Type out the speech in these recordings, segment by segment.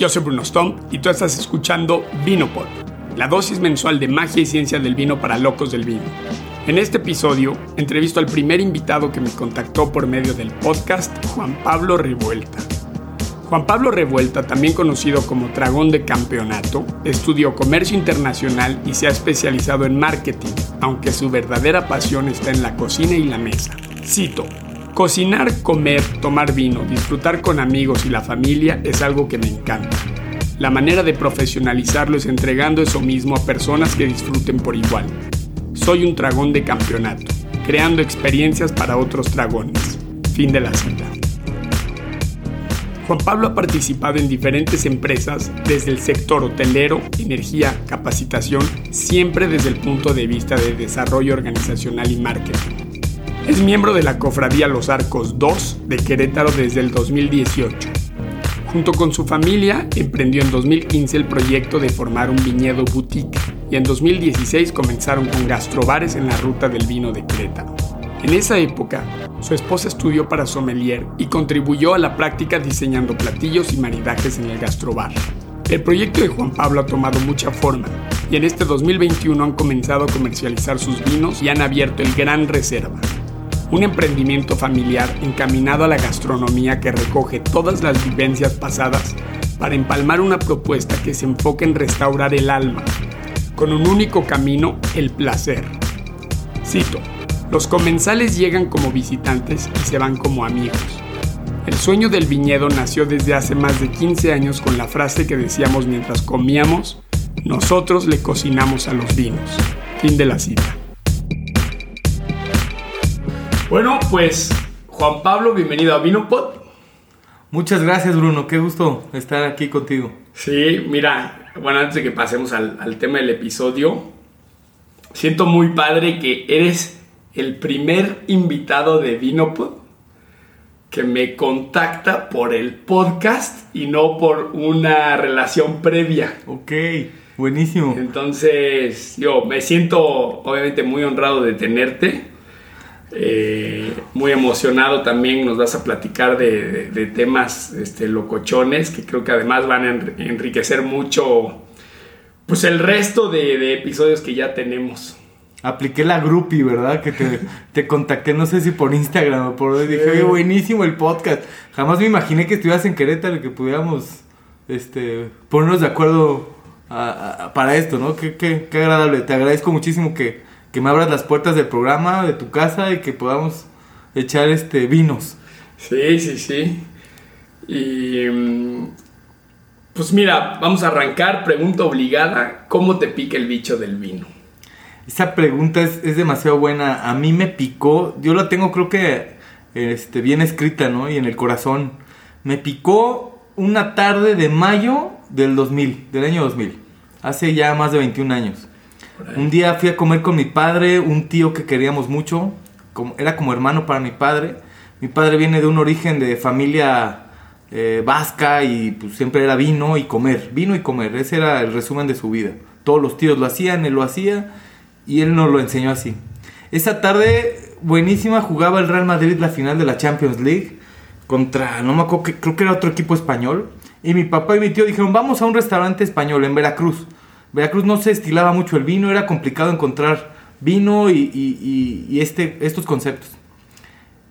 Yo soy Bruno Stone y tú estás escuchando Vinopod, la dosis mensual de magia y ciencia del vino para locos del vino. En este episodio, entrevisto al primer invitado que me contactó por medio del podcast, Juan Pablo Revuelta. Juan Pablo Revuelta, también conocido como Dragón de Campeonato, estudió comercio internacional y se ha especializado en marketing, aunque su verdadera pasión está en la cocina y la mesa. Cito, Cocinar, comer, tomar vino, disfrutar con amigos y la familia es algo que me encanta. La manera de profesionalizarlo es entregando eso mismo a personas que disfruten por igual. Soy un dragón de campeonato, creando experiencias para otros dragones. Fin de la cita. Juan Pablo ha participado en diferentes empresas desde el sector hotelero, energía, capacitación, siempre desde el punto de vista de desarrollo organizacional y marketing. Es miembro de la Cofradía Los Arcos 2 de Querétaro desde el 2018. Junto con su familia, emprendió en 2015 el proyecto de formar un viñedo boutique y en 2016 comenzaron con gastrobares en la ruta del vino de Querétaro. En esa época, su esposa estudió para sommelier y contribuyó a la práctica diseñando platillos y maridajes en el gastrobar. El proyecto de Juan Pablo ha tomado mucha forma y en este 2021 han comenzado a comercializar sus vinos y han abierto el Gran Reserva, un emprendimiento familiar encaminado a la gastronomía que recoge todas las vivencias pasadas para empalmar una propuesta que se enfoque en restaurar el alma, con un único camino, el placer. Cito, los comensales llegan como visitantes y se van como amigos. El sueño del viñedo nació desde hace más de 15 años con la frase que decíamos mientras comíamos, nosotros le cocinamos a los vinos. Fin de la cita. Bueno, pues Juan Pablo, bienvenido a Vinopod. Muchas gracias Bruno, qué gusto estar aquí contigo. Sí, mira, bueno, antes de que pasemos al, tema del episodio, siento muy padre que eres el primer invitado de Vinopod que me contacta por el podcast y no por una relación previa. Ok, buenísimo. Entonces, yo me siento obviamente muy honrado de tenerte. Eh, muy emocionado también nos vas a platicar de, temas este, locochones que creo que además van a enriquecer mucho pues el resto de, episodios que ya tenemos. Apliqué la groupie, ¿verdad? Que te, contacté, no sé si por Instagram o por... Dije, buenísimo el podcast. Jamás me imaginé que estuvieras en Querétaro y que pudiéramos este, ponernos de acuerdo para esto, ¿no? Qué, qué, qué agradable. Te agradezco muchísimo que, que me abras las puertas del programa, de tu casa y que podamos echar este vinos. Sí, sí, sí. Y mm, pues mira, vamos a arrancar. Pregunta obligada: ¿cómo te pica el bicho del vino? Esa pregunta es, demasiado buena. A mí me picó, yo la tengo creo que este, bien escrita, ¿no? Y en el corazón. Me picó una tarde de mayo del 2000, del año 2000. Hace ya más de 21 años. Un día fui a comer con mi padre, un tío que queríamos mucho, era como hermano para mi padre. Mi padre viene de un origen de familia eh, vasca y pues, siempre era vino y comer, vino y comer, ese era el resumen de su vida. Todos los tíos lo hacían, él lo hacía y él nos lo enseñó así. Esa tarde buenísima jugaba el Real Madrid la final de la Champions League contra, no me acuerdo, creo que era otro equipo español. Y mi papá y mi tío dijeron, vamos a un restaurante español en Veracruz. Veracruz no se estilaba mucho el vino, era complicado encontrar vino y, este, estos conceptos.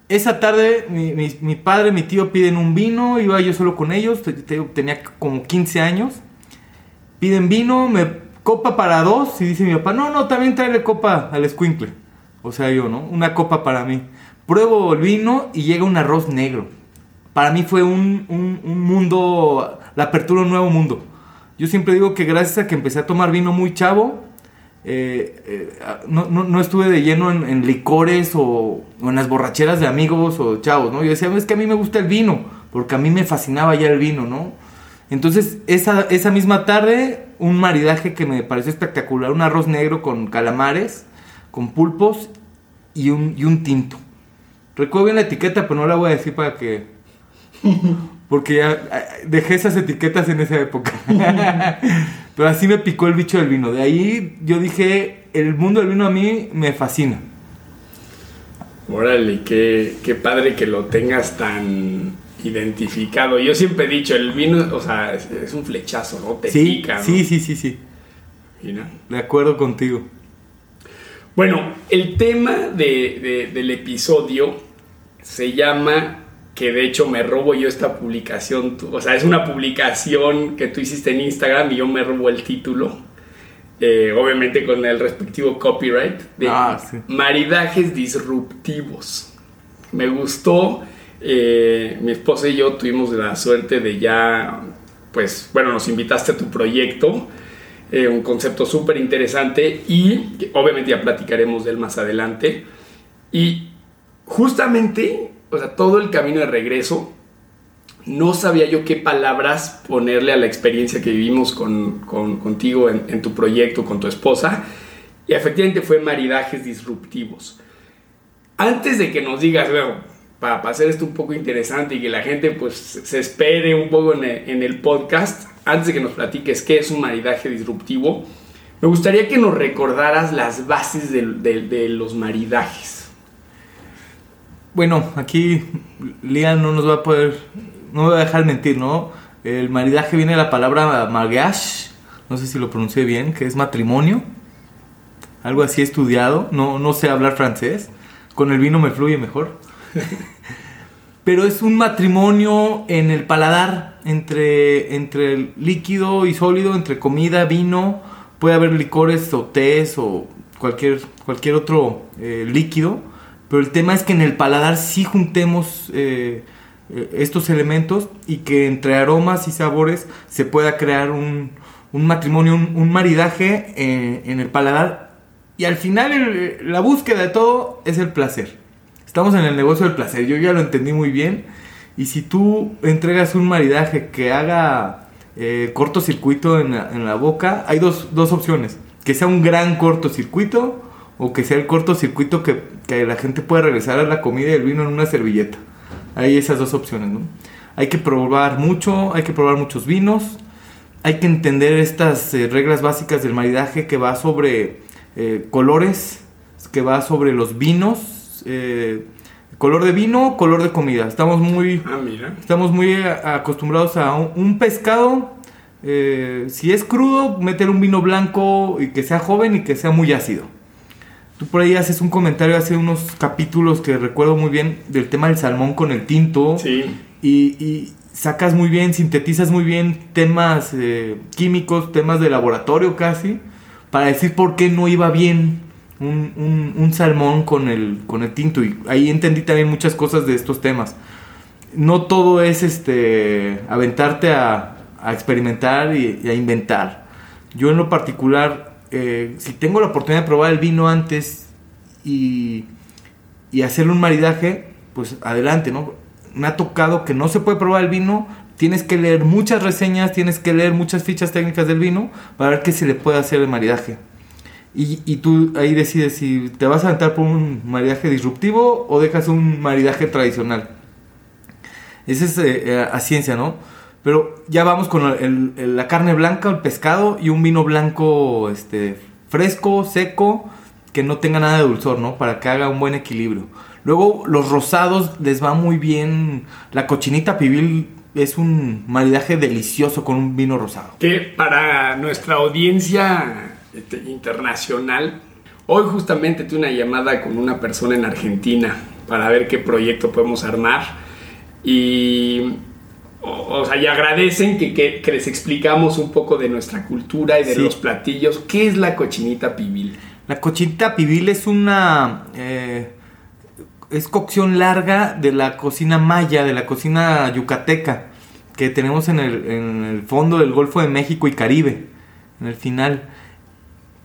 Esa tarde mi, padre, mi tío piden un vino, iba yo solo con ellos, tenía como 15 años. Piden vino, me copa para dos y dice mi papá, no, no, también trae copa al escuincle. O sea, yo, ¿no? Una copa para mí. Pruebo el vino y llega un arroz negro. Para mí fue un, un mundo, la apertura a un nuevo mundo. Yo siempre digo que gracias a que empecé a tomar vino muy chavo, eh, eh, no, estuve de lleno en, licores o, en las borracheras de amigos o chavos, ¿no? Yo decía, es que a mí me gusta el vino, porque a mí me fascinaba ya el vino, ¿no? Entonces, esa, esa misma tarde, un maridaje que me pareció espectacular, un arroz negro con calamares, con pulpos y un, y un tinto. Recuerdo bien la etiqueta, pero no la voy a decir para que porque ya dejé esas etiquetas en esa época. Pero así me picó el bicho del vino. De ahí yo dije, el mundo del vino a mí me fascina. Órale, qué, qué padre que lo tengas tan, identificado. Yo siempre he dicho, el vino, o sea, es, es un flechazo, ¿no? Te Sí, pica, ¿no? sí, sí, sí, sí. De acuerdo contigo. Bueno, el tema de- de- del episodio se llama, que de hecho me robo yo esta publicación, o sea, es una publicación que tú hiciste en Instagram y yo me robo el título, eh, obviamente con el respectivo copyright, de Ah, sí. maridajes disruptivos. Me gustó, eh, mi esposa y yo tuvimos la suerte de ya, pues, bueno, nos invitaste a tu proyecto, eh, un concepto súper interesante y obviamente ya platicaremos de él más adelante. Y justamente, o sea, todo el camino de regreso, no sabía yo qué palabras ponerle a la experiencia que vivimos con, con- contigo en, en tu proyecto, con tu esposa. Y efectivamente fue maridajes disruptivos. Antes de que nos digas, bueno, para, hacer esto un poco interesante y que la gente pues se espere un poco en el, en el podcast, antes de que nos platiques qué es un maridaje disruptivo, me gustaría que nos recordaras las bases del- de, de los maridajes. Bueno, aquí Lian no nos va a poder, no me va a dejar mentir, ¿no? El maridaje viene de la palabra mariage, no sé si lo pronuncié bien, que es matrimonio. Algo así estudiado, no, no sé hablar francés. Con el vino me fluye mejor. Pero es un matrimonio en el paladar, entre, entre el líquido y sólido, entre comida, vino. Puede haber licores o tés o cualquier, cualquier otro eh, líquido. Pero el tema es que en el paladar sí juntemos eh, eh, estos elementos y que entre aromas y sabores se pueda crear un, un matrimonio, un, un maridaje eh, en el paladar. Y al final la búsqueda de todo es el placer. Estamos en el negocio del placer, yo ya lo entendí muy bien. Y si tú entregas un maridaje que haga eh, cortocircuito en la, en la boca, hay dos, dos opciones. Que sea un gran cortocircuito o que sea el cortocircuito que, que la gente pueda regresar a la comida y el vino en una servilleta. Hay esas dos opciones, ¿no? Hay que probar mucho, hay que probar muchos vinos, hay que entender estas eh, reglas básicas del maridaje que va sobre eh, colores, que va sobre los vinos, eh, color de vino, color de comida. Estamos muy, Ah, mira. estamos muy acostumbrados a un, un pescado. si es crudo, meter un vino blanco y que sea joven y que sea muy ácido. Tú por ahí haces un comentario hace unos capítulos que recuerdo muy bien del tema del salmón con el tinto Sí. y, y sacas muy bien, sintetizas muy bien temas eh, químicos, temas de laboratorio casi, para decir por qué no iba bien un, un- un salmón con el, con el tinto. Y ahí entendí también muchas cosas de estos temas. No todo es este aventarte a, a experimentar y, y a inventar. Yo en lo particular, eh, si tengo la oportunidad de probar el vino antes y, y hacerle un maridaje, pues adelante, ¿no? Me ha tocado que no se puede probar el vino, tienes que leer muchas reseñas, tienes que leer muchas fichas técnicas del vino para ver qué se le puede hacer el maridaje. Y, y tú ahí decides si te vas a aventar por un maridaje disruptivo o dejas un maridaje tradicional. Esa es eh, eh, a ciencia, ¿no? Pero ya vamos con el- el- la carne blanca, el pescado y un vino blanco este, fresco, seco, que no tenga nada de dulzor, ¿no? Para que haga un buen equilibrio. Luego los rosados les va muy bien. La cochinita pibil es un maridaje delicioso con un vino rosado. que para nuestra audiencia este, internacional, hoy justamente tuve una llamada con una persona en Argentina para ver qué proyecto podemos armar y o, o sea, y agradecen que, que- que les explicamos un poco de nuestra cultura y de Sí. los platillos. ¿Qué es la cochinita pibil? La cochinita pibil es una... eh, es cocción larga de la cocina maya, de la cocina yucateca, que tenemos en el, en el fondo del Golfo de México y Caribe, en el final.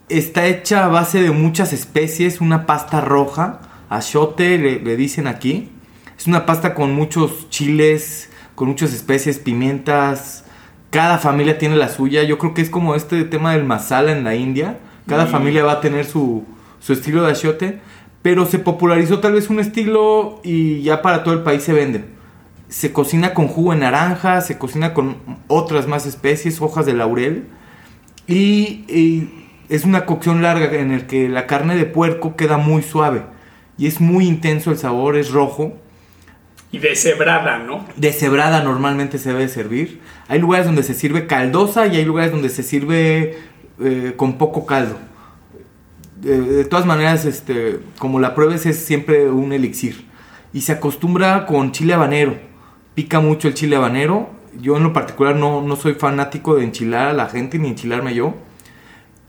Está hecha a base de muchas especies, una pasta roja, achote le, le dicen aquí. Es una pasta con muchos chiles, con muchas especies, pimientas. Cada familia tiene la suya. Yo creo que es como este tema del masala en la India. Cada Mm. familia va a tener su, su estilo de achiote. Pero se popularizó tal vez un estilo y ya para todo el país se vende. Se cocina con jugo de naranja, se cocina con otras más especies, hojas de laurel. Y, y es una cocción larga en el que la carne de puerco queda muy suave. Y es muy intenso el sabor, es rojo. Y deshebrada, ¿no? Deshebrada normalmente se debe servir. Hay lugares donde se sirve caldosa y hay lugares donde se sirve eh, con poco caldo. De, todas maneras, este, como la pruebes es siempre un elixir. Y se acostumbra con chile habanero. Pica mucho el chile habanero. Yo en lo particular no, no soy fanático de enchilar a la gente ni enchilarme yo.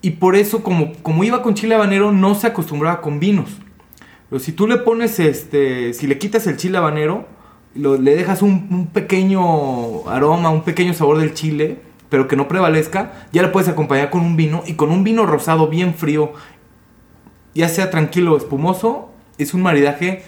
Y por eso, como, como iba con chile habanero, no se acostumbraba con vinos. Pero si tú le pones, este, si le quitas el chile habanero, le dejas un, pequeño aroma, un pequeño sabor del chile, pero que no prevalezca, ya le puedes acompañar con un vino y con un vino rosado bien frío, ya sea tranquilo o espumoso, es un maridaje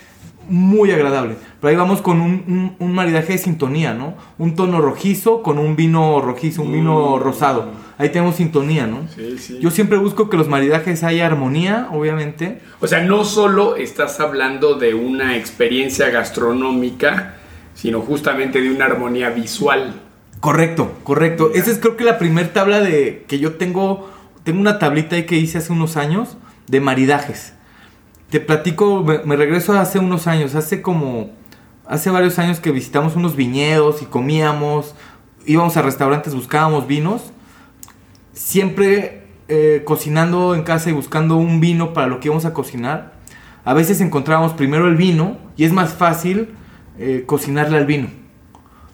muy agradable. Pero ahí vamos con un, maridaje de sintonía, ¿no? Un tono rojizo con un vino rojizo, un vino mm. rosado. Ahí tenemos sintonía, ¿no? Sí, sí. Yo siempre busco que los maridajes haya armonía, obviamente. O sea, no solo estás hablando de una experiencia gastronómica, sino justamente de una armonía visual. Correcto, correcto. Esa es creo que la primera tabla de que yo tengo, tengo una tablita ahí que hice hace unos años de maridajes te platico, me, regreso hace unos años, hace como, hace varios años que visitamos unos viñedos y comíamos, íbamos a restaurantes, buscábamos vinos, siempre eh, cocinando en casa y buscando un vino para lo que íbamos a cocinar. A veces encontrábamos primero el vino y es más fácil eh, cocinarle al vino.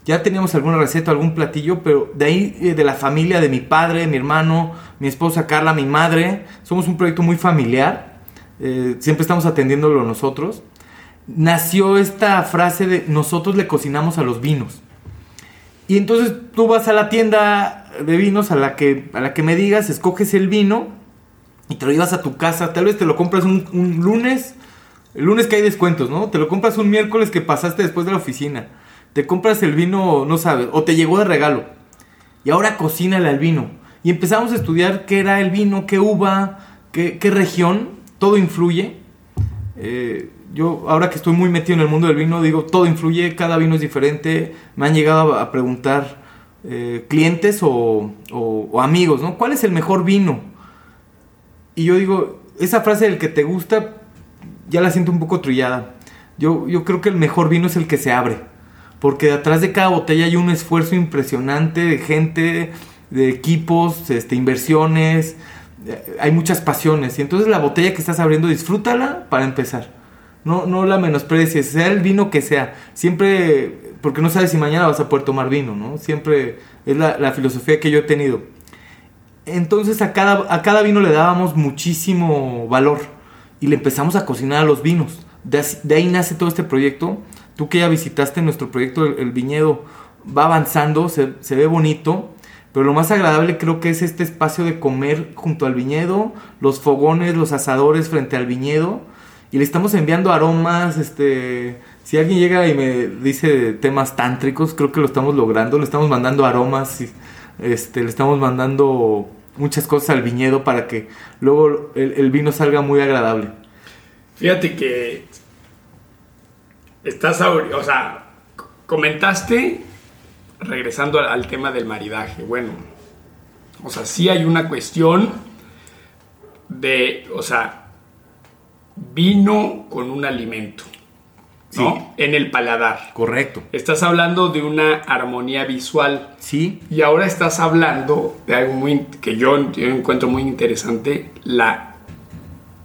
Ya teníamos alguna receta, algún platillo, pero de ahí, eh, de la familia, de mi padre, mi hermano, mi esposa Carla, mi madre, somos un proyecto muy familiar eh, siempre estamos atendiéndolo nosotros, nació esta frase de nosotros le cocinamos a los vinos. Y entonces tú vas a la tienda de vinos a la que, a la que me digas, escoges el vino y te lo llevas a tu casa. Tal vez te lo compras un, lunes, el lunes que hay descuentos, ¿no? Te lo compras un miércoles que pasaste después de la oficina. Te compras el vino, no sabes, o te llegó de regalo. Y ahora cocínale al vino. Y empezamos a estudiar qué era el vino, qué uva, qué, qué región todo influye. Eh, yo ahora que estoy muy metido en el mundo del vino, digo, todo influye, cada vino es diferente. Me han llegado a preguntar eh, clientes o, amigos, ¿no? ¿Cuál es el mejor vino? Y yo digo, esa frase del que te gusta, ya la siento un poco trillada. Yo, yo creo que el mejor vino es el que se abre. Porque detrás de cada botella hay un esfuerzo impresionante de gente, de equipos, este, inversiones, hay muchas pasiones. Y entonces la botella que estás abriendo, disfrútala para empezar. No, no la menosprecies, sea el vino que sea. Siempre, porque no sabes si mañana vas a poder tomar vino, ¿no? Siempre es la, filosofía que yo he tenido. Entonces a cada, a cada vino le dábamos muchísimo valor y le empezamos a cocinar a los vinos. De, ahí nace todo este proyecto. Tú que ya visitaste nuestro proyecto, el, viñedo va avanzando, se, se ve bonito pero lo más agradable creo que es este espacio de comer junto al viñedo, los fogones, los asadores frente al viñedo. Y le estamos enviando aromas, este... Si alguien llega y me dice temas tántricos, creo que lo estamos logrando. Le estamos mandando aromas, este, le estamos mandando muchas cosas al viñedo para que luego el, vino salga muy agradable. Fíjate que estás, o sea, comentaste regresando al, tema del maridaje, bueno, o sea, sí hay una cuestión de, o sea, vino con un alimento. ¿no? En el paladar. Correcto. Estás hablando de una armonía visual. Sí. Y ahora estás hablando de algo muy que yo, yo, encuentro muy interesante, la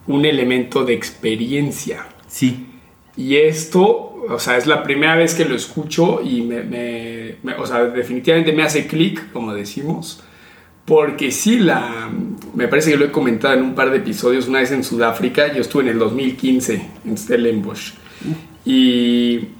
un elemento de experiencia. Sí. Y esto o sea, es la primera vez que lo escucho y me, o sea, definitivamente me hace clic, como decimos, porque sí, la, me parece que lo he comentado en un par de episodios, una vez en Sudáfrica, yo estuve en el 2015 en Stellenbosch. Y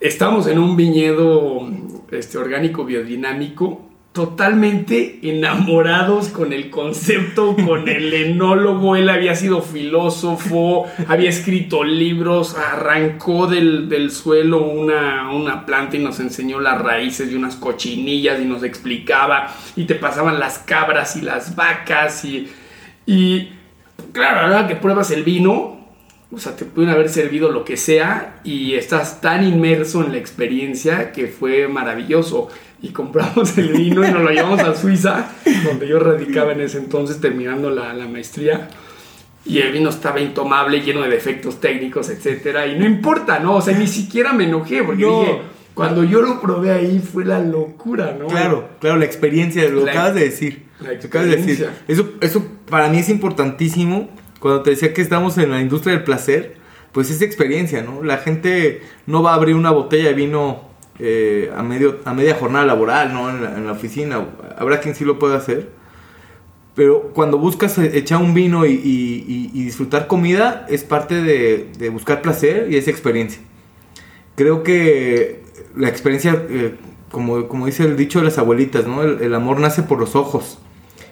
estamos en un viñedo este, orgánico biodinámico totalmente enamorados con el concepto, con el enólogo, él había sido filósofo, había escrito libros, arrancó del, suelo una, una, planta y nos enseñó las raíces de unas cochinillas y nos explicaba y te pasaban las cabras y las vacas y, y claro, la que pruebas el vino, o sea, te pueden haber servido lo que sea y estás tan inmerso en la experiencia que fue maravilloso y compramos el vino y nos lo llevamos a Suiza, donde yo radicaba en ese entonces terminando la, la maestría. y el vino estaba intomable, lleno de defectos técnicos, etcétera, y no importa, ¿no? O sea, ni siquiera me enojé, porque dije, cuando yo lo probé ahí fue la locura, ¿no? Claro, claro, la experiencia, lo acabas de decir. La acabas de decir. experiencia. Eso, eso para mí es importantísimo. Cuando te decía que estamos en la industria del placer, pues es experiencia, ¿no? La gente no va a abrir una botella de vino eh, a, medio, a media jornada laboral, ¿no? En la, oficina. Habrá quien sí lo pueda hacer. Pero cuando buscas eh, echar un vino y, disfrutar comida, es parte de, buscar placer y es experiencia. Creo que la experiencia, eh, como, como dice el dicho de las abuelitas, ¿no? El, amor nace por los ojos.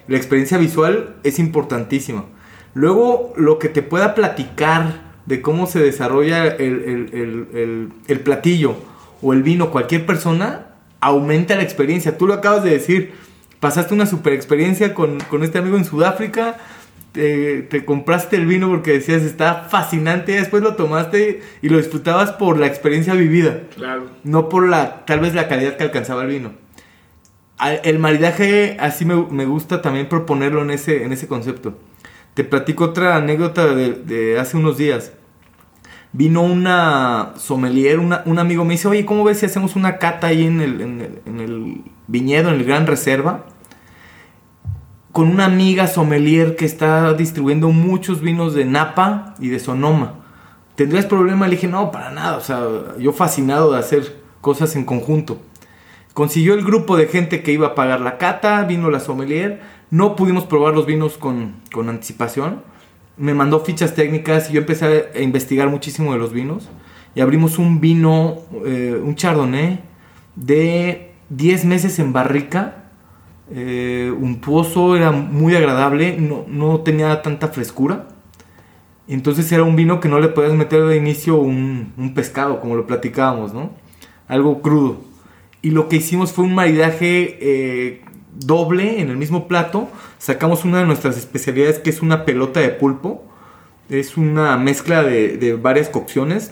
La experiencia visual es importantísima. Luego, lo que te pueda platicar de cómo se desarrolla el- el- el platillo o el vino, cualquier persona, aumenta la experiencia. Tú lo acabas de decir, pasaste una super experiencia con, con este amigo en Sudáfrica, te, te compraste el vino porque decías está fascinante, después lo tomaste y lo disfrutabas por la experiencia vivida, Claro. no por la tal vez la calidad que alcanzaba el vino. El maridaje así me, me gusta también proponerlo en ese, en ese concepto. Te platico otra anécdota de, de hace unos días. Vino una sommelier, un amigo me dice, oye, ¿cómo ves si hacemos una cata ahí en el, viñedo, en el Gran Reserva? Con una amiga sommelier que está distribuyendo muchos vinos de Napa y de Sonoma. ¿Tendrías problema? Le dije, no, para nada. O sea, yo fascinado de hacer cosas en conjunto. Consiguió el grupo de gente que iba a pagar la cata, vino la sommelier, no pudimos probar los vinos con anticipación, me mandó fichas técnicas y yo empecé a investigar muchísimo de los vinos y abrimos un vino, eh, un chardonnay de 10 meses en barrica, eh, untuoso, era muy agradable, no, no tenía tanta frescura. Entonces era un vino que no le podías meter de inicio un, un pescado, como lo platicábamos, ¿no? Algo crudo. Y lo que hicimos fue un maridaje eh, doble en el mismo plato. Sacamos una de nuestras especialidades que es una pelota de pulpo. Es una mezcla de, varias cocciones.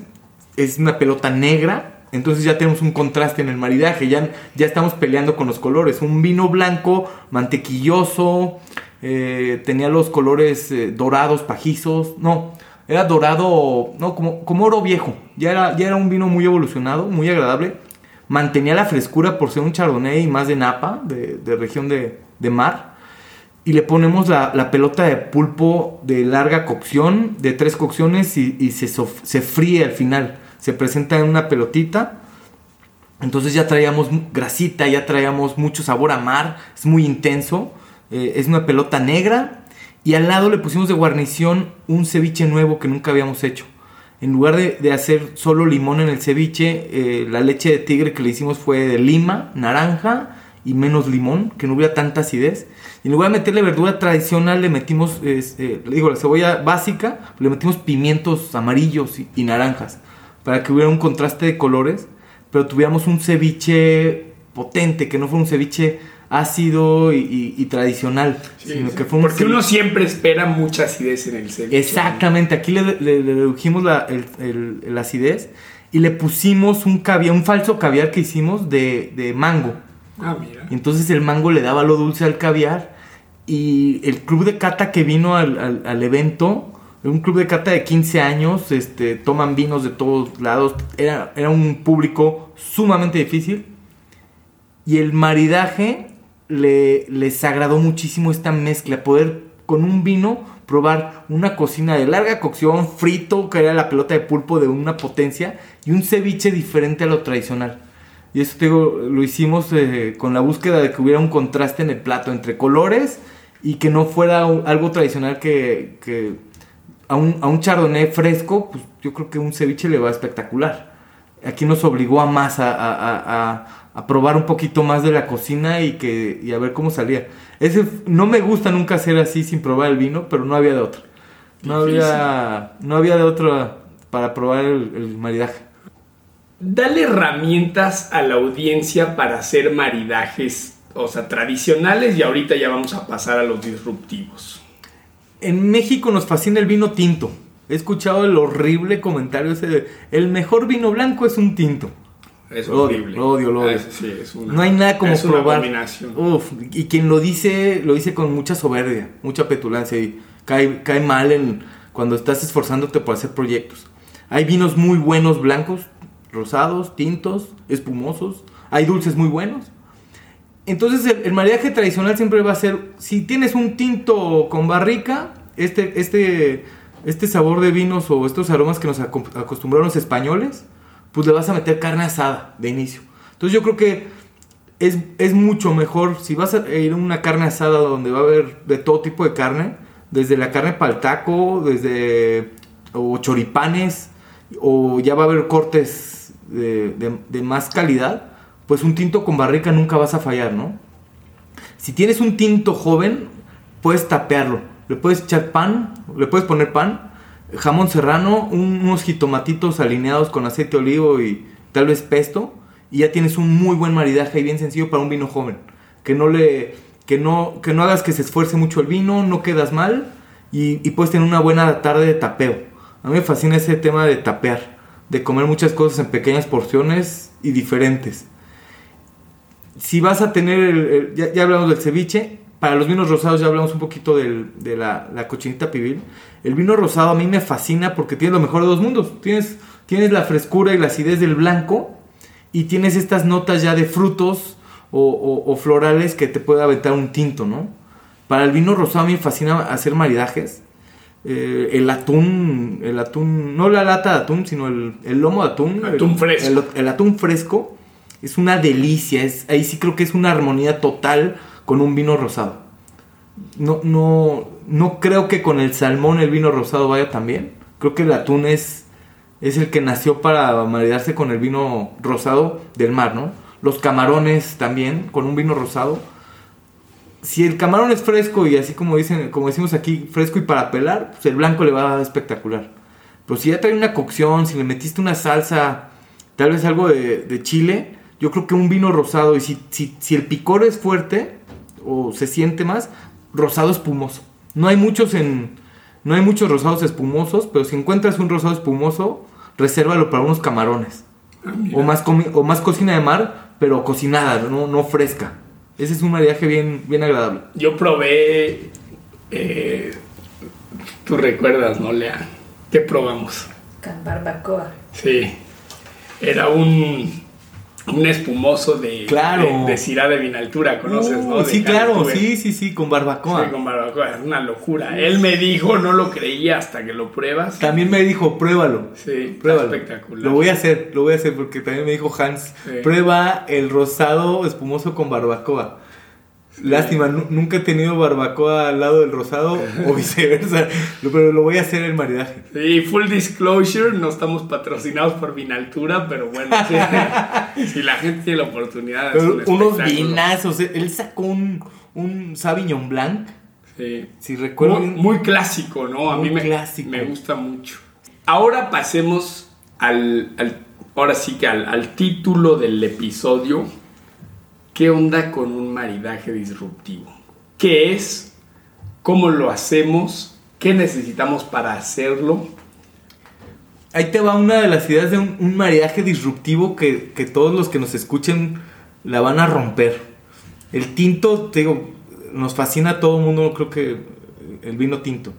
Es una pelota negra. Entonces ya tenemos un contraste en el maridaje. Ya, ya estamos peleando con los colores. Un vino blanco, mantequilloso. eh, tenía los colores eh, dorados, pajizos. No, era dorado, no, como, como oro viejo. Ya era, ya era un vino muy evolucionado, muy agradable. Mantenía la frescura por ser un chardonnay y más de napa, de, de región de, de mar. Y le ponemos la, la pelota de pulpo de larga cocción, de tres cocciones, y, y se, se fríe al final. Se presenta en una pelotita. Entonces ya traíamos grasita, ya traíamos mucho sabor a mar, es muy intenso. eh, es una pelota negra. Y al lado le pusimos de guarnición un ceviche nuevo que nunca habíamos hecho. En lugar de, de hacer solo limón en el ceviche, eh, la leche de tigre que le hicimos fue de lima, naranja y menos limón, que no hubiera tanta acidez. Y en lugar de meterle verdura tradicional, le metimos, eh, le digo, la cebolla básica, le metimos pimientos amarillos y, y naranjas, para que hubiera un contraste de colores, pero tuviéramos un ceviche potente, que no fue un ceviche ácido y, y- y tradicional, sino que fue un Porque uno siempre espera mucha acidez en el ceviche. Exactamente, aquí le, le- le redujimos la, el- el- la acidez y le pusimos un caviar, un falso caviar que hicimos de, de mango. Ah, mira. Y entonces el mango le daba lo dulce al caviar y el club de cata que vino al, al- al evento, un club de cata de 15 años, este, toman vinos de todos lados, era, era un público sumamente difícil y el maridaje le, les agradó muchísimo esta mezcla, poder con un vino probar una cocina de larga cocción, frito, que era la pelota de pulpo de una potencia, y un ceviche diferente a lo tradicional. Y eso lo hicimos eh, con la búsqueda de que hubiera un contraste en el plato entre colores y que no fuera algo tradicional que, a, un, a un chardonnay fresco, pues yo creo que un ceviche le va espectacular. Aquí nos obligó a más, a- a- probar un poquito más de la cocina y, que, y a ver cómo salía. Ese, no me gusta nunca hacer así sin probar el vino, pero no había de otro. No Difícil. había, no había de otro para probar el, el maridaje. Dale herramientas a la audiencia para hacer maridajes, o sea, tradicionales y ahorita ya vamos a pasar a los disruptivos. En México nos fascina el vino tinto. He escuchado el horrible comentario ese de, el mejor vino blanco es un tinto. Es Lo odio, horrible. lo odio, lo odio. Ah, sí, es una- No hay nada como es una probar. abominación. Uf, y quien lo dice, lo dice con mucha soberbia, mucha petulancia y cae, cae mal en, cuando estás esforzándote por hacer proyectos. Hay vinos muy buenos blancos, rosados, tintos, espumosos. Hay dulces muy buenos. Entonces el, el maridaje tradicional siempre va a ser, si tienes un tinto con barrica, este, este, este sabor de vinos o estos aromas que nos acostumbraron los españoles, pues le vas a meter carne asada de inicio. Entonces yo creo que es, es mucho mejor si vas a ir a una carne asada donde va a haber de todo tipo de carne, desde la carne para el taco, desde o choripanes, o ya va a haber cortes de, de- de más calidad, pues un tinto con barrica nunca vas a fallar, ¿no? Si tienes un tinto joven, puedes tapearlo. Le puedes echar pan, le puedes poner pan, jamón serrano, un- unos jitomatitos alineados con aceite de olivo y tal vez pesto. Y ya tienes un muy buen maridaje y bien sencillo para un vino joven. Que no le. Que no, que no hagas que se esfuerce mucho el vino, no quedas mal y, y puedes tener una buena tarde de tapeo. A mí me fascina ese tema de tapear, de comer muchas cosas en pequeñas porciones y diferentes si vas a tener, el- ya, ya hablamos del ceviche, para los vinos rosados ya hablamos un poquito del- de la, la cochinita pibil. El vino rosado a mí me fascina porque tiene lo mejor de dos mundos. Tienes, tienes la frescura y la acidez del blanco y tienes estas notas ya de frutos o, o- o florales que te puede aventar un tinto, ¿no? Para el vino rosado a mí me fascina hacer maridajes. Eh, el atún, el atún, no la lata de atún, sino el, el lomo de atún. Atún el- fresco. el- el atún fresco es una delicia. Es, ahí sí creo que es una armonía total con un vino rosado. No, no, no creo que con el salmón el vino rosado vaya tan bien. Creo que el atún es, es el que nació para maridarse con el vino rosado del mar, ¿no? Los camarones también, con un vino rosado. Si el camarón es fresco y así como dicen, como decimos aquí, fresco y para pelar, pues el blanco le va a dar espectacular. Pero si ya trae una cocción, si le metiste una salsa, tal vez algo de, de chile, yo creo que un vino rosado, y si, si, si el picor es fuerte o se siente más, rosado espumoso. No hay muchos en. No hay muchos rosados espumosos, pero si encuentras un rosado espumoso, resérvalo para unos camarones. Ah. O más, comi- o más cocina de mar, pero cocinada, no, no fresca. Ese es un maridaje bien, bien agradable. Yo probé. eh, Tú recuerdas, ¿no, Lea? ¿Qué probamos? Con barbacoa. Sí. Era un. Un espumoso de. Claro. De, de Syrah de Vinaltura, ¿conoces, Uh, no? De sí, claro, sí, sí, sí, con barbacoa. Sí, con barbacoa. Es una locura. Él me dijo, no lo creía hasta que lo pruebas. También me dijo, pruébalo. Sí, Pruébalo. espectacular. Lo voy a hacer, lo voy a hacer porque también me dijo Hans, Sí. prueba el rosado espumoso con barbacoa. Lástima, nu- nunca he tenido barbacoa al lado del rosado o viceversa, pero lo voy a hacer el maridaje. Sí, full disclosure, no estamos patrocinados por Vinaltura, pero bueno, si la gente tiene la oportunidad, un unos vinazos, eh, él sacó un, un Sauvignon Blanc, Sí. si recuerdo Muy, clásico, ¿no? A Muy mí me, clásico. me gusta mucho. Ahora pasemos al, al- ahora sí que al, al título del episodio. ¿Qué onda con un maridaje disruptivo? ¿Qué es? ¿Cómo lo hacemos? ¿Qué necesitamos para hacerlo? Ahí te va una de las ideas de un, maridaje disruptivo que, que todos los que nos escuchen la van a romper. El tinto, te digo, nos fascina a todo el mundo, creo que el vino tinto.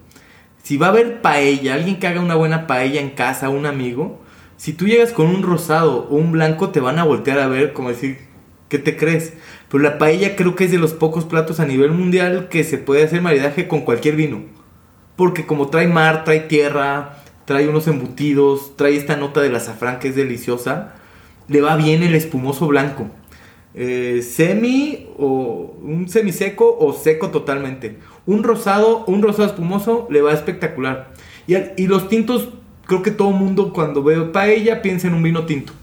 Si va a haber paella, alguien que haga una buena paella en casa, un amigo, si tú llegas con un rosado o un blanco, te van a voltear a ver como decir, ¿qué te crees? Pero la paella creo que es de los pocos platos a nivel mundial que se puede hacer maridaje con cualquier vino. Porque como trae mar, trae tierra, trae unos embutidos, trae esta nota del azafrán que es deliciosa, le va bien el espumoso blanco. Eh, semi o un semiseco o seco totalmente. Un rosado, un rosado espumoso le va espectacular. Y, y los tintos, creo que todo mundo cuando ve paella piensa en un vino tinto.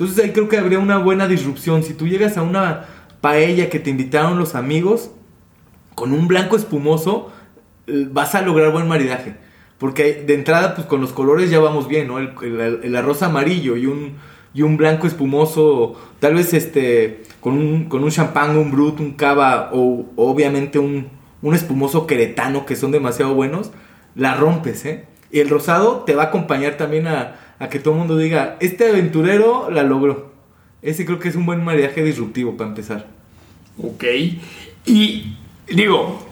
Entonces ahí creo que habría una buena disrupción. Si tú llegas a una paella que te invitaron los amigos, con un blanco espumoso, eh, vas a lograr buen maridaje. Porque de entrada, pues con los colores ya vamos bien, ¿no? El, arroz amarillo y un, y un blanco espumoso, tal vez este, con un, con un champán, un brut, un cava o obviamente un, un espumoso queretano que son demasiado buenos, la rompes, ¿eh? Y el rosado te va a acompañar también a, a que todo el mundo diga, este aventurero la logró. Ese creo que es un buen maridaje disruptivo para empezar. Ok. Y digo,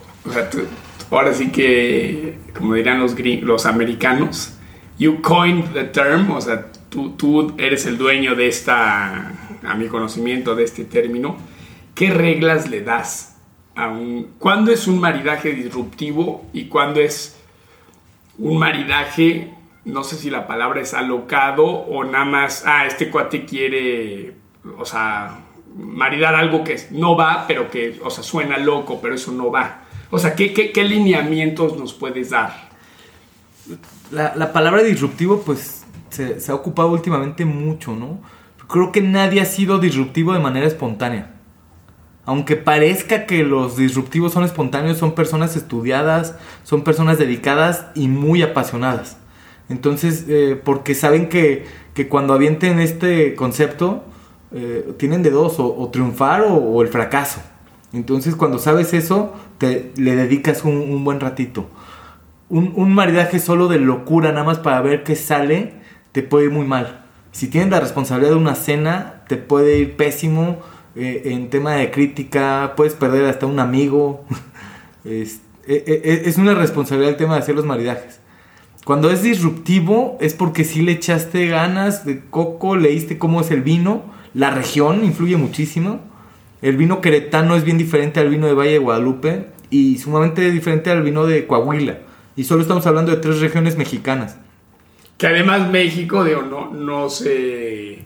ahora sí que, como dirán los, los americanos, you coined the term, o sea, tú, tú eres el dueño de esta, a mi conocimiento de este término. ¿Qué reglas le das a un... ¿Cuándo es un maridaje disruptivo y cuándo es un maridaje, no sé si la palabra es alocado o nada más, ah, este cuate quiere, o sea, maridar algo que no va, pero que, o sea, suena loco, pero eso no va. O sea, ¿qué, qué, lineamientos nos puedes dar? La, palabra disruptivo, pues, se, se, ha ocupado últimamente mucho, ¿no? Creo que nadie ha sido disruptivo de manera espontánea. Aunque parezca que los disruptivos son espontáneos, son personas estudiadas, son personas dedicadas y muy apasionadas. Entonces, eh, porque saben que, que cuando avienten este concepto, eh, tienen de dos, o, triunfar o, el fracaso. Entonces cuando sabes eso, te, le dedicas un, buen ratito. Un, maridaje solo de locura, nada más para ver qué sale, te puede ir muy mal. Si tienes la responsabilidad de una cena, te puede ir pésimo. Eh, en tema de crítica, puedes perder hasta un amigo. es, e, e, e, es, una responsabilidad el tema de hacer los maridajes. Cuando es disruptivo es porque si le echaste ganas de coco, leíste cómo es el vino la región influye muchísimo. El vino queretano es bien diferente al vino de Valle de Guadalupe y sumamente diferente al vino de Coahuila. Y solo estamos hablando de tres regiones mexicanas. Que además México no, no se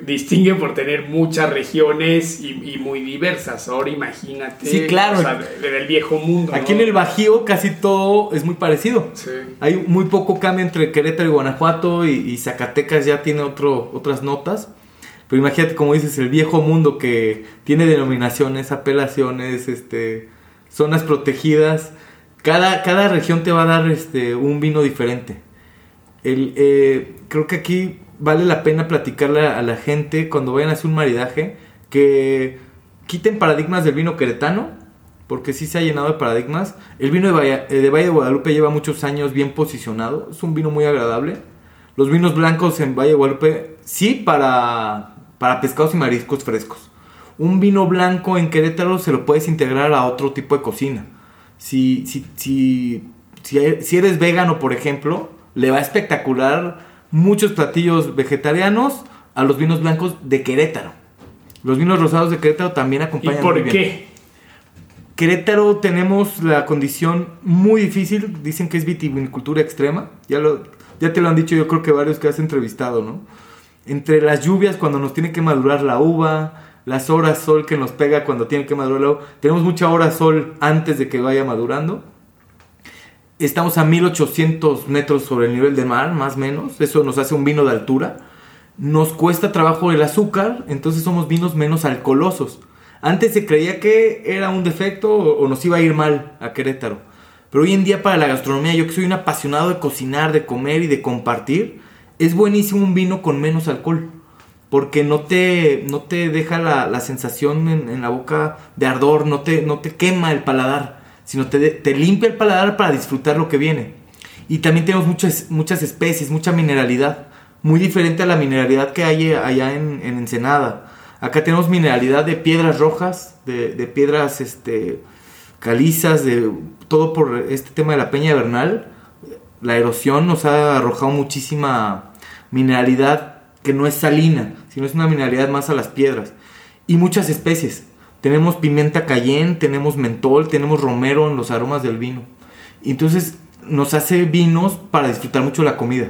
distingue por tener muchas regiones y, muy diversas. Ahora imagínate. Sí, claro. del viejo mundo. Aquí en el Bajío casi todo es muy parecido. Hay muy poco cambio entre Querétaro y Guanajuato y, Zacatecas ya tiene otro, otras notas. Pero imagínate, como dices, el viejo mundo que tiene denominaciones, apelaciones, este, zonas protegidas. Cada, cada región te va a dar este, un vino diferente. El, eh, creo que aquí vale la pena platicarle a la gente cuando vayan a hacer un maridaje que quiten paradigmas del vino queretano, porque sí se ha llenado de paradigmas. El vino de Valle, eh, de Valle Guadalupe lleva muchos años bien posicionado, es un vino muy agradable. Los vinos blancos en Valle de Guadalupe, sí, para para pescados y mariscos frescos. Un vino blanco en Querétaro se lo puedes integrar a otro tipo de cocina. Si, si, si, si, eres vegano, por ejemplo, le va espectacular muchos platillos vegetarianos a los vinos blancos de Querétaro. Los vinos rosados de Querétaro también acompañan. ¿Y por qué? Querétaro tenemos la condición muy difícil, dicen que es vitivinicultura extrema, ya, lo, ya te lo han dicho yo creo que varios que has entrevistado, ¿no? entre las lluvias cuando nos tiene que madurar la uva, las horas sol que nos pega cuando tiene que madurar la uva. Tenemos mucha hora sol antes de que vaya madurando. Estamos a 1800 metros sobre el nivel del mar, más o menos. Eso nos hace un vino de altura. Nos cuesta trabajo el azúcar, entonces somos vinos menos alcoholosos. Antes se creía que era un defecto o nos iba a ir mal a Querétaro. Pero hoy en día para la gastronomía, yo que soy un apasionado de cocinar, de comer y de compartir, es buenísimo un vino con menos alcohol. Porque no te, no te deja la, sensación en, la boca de ardor, no te, no te quema el paladar, sino te, te limpia el paladar para disfrutar lo que viene. Y también tenemos muchas, muchas especies, mucha mineralidad, muy diferente a la mineralidad que hay allá en, Ensenada. Acá tenemos mineralidad de piedras rojas, de, de, piedras este, calizas, de todo por este tema de la peña vernal. La erosión nos ha arrojado muchísima mineralidad que no es salina, sino es una mineralidad más a las piedras. Y muchas especies. Tenemos pimienta cayenne, tenemos mentol, tenemos romero en los aromas del vino. entonces nos hace vinos para disfrutar mucho la comida.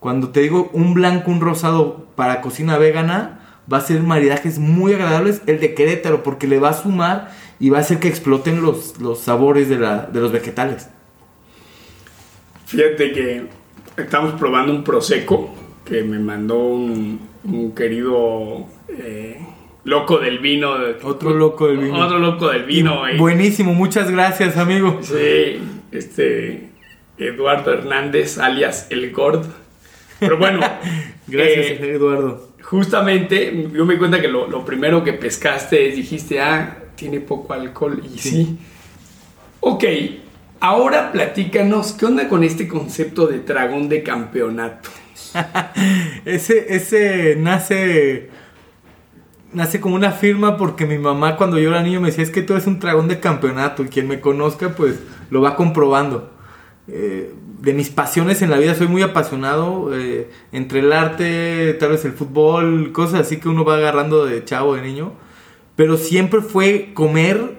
Cuando te digo un blanco, un rosado para cocina vegana, va a ser maridajes muy agradables el de Querétaro, porque le va a sumar y va a hacer que exploten los, los sabores de, la, de los vegetales. Fíjate que estamos probando un Prosecco que me mandó un, querido eh, loco del vino. Otro loco del vino. Otro loco del vino. buenísimo, muchas gracias, amigo. Sí, este Eduardo Hernández, alias El Gord. Pero bueno. gracias, eh, Eduardo. Justamente, yo me di cuenta que lo, primero que pescaste es, dijiste, ah, tiene poco alcohol. Y sí. sí. Ok, Ahora platícanos, ¿qué onda con este concepto de dragón de campeonato? ese, ese nace. Nace como una firma porque mi mamá cuando yo era niño me decía es que tú eres un dragón de campeonato y quien me conozca pues lo va comprobando. Eh, de mis pasiones en la vida soy muy apasionado eh, entre el arte, tal vez el fútbol, cosas así que uno va agarrando de chavo, de niño. Pero siempre fue comer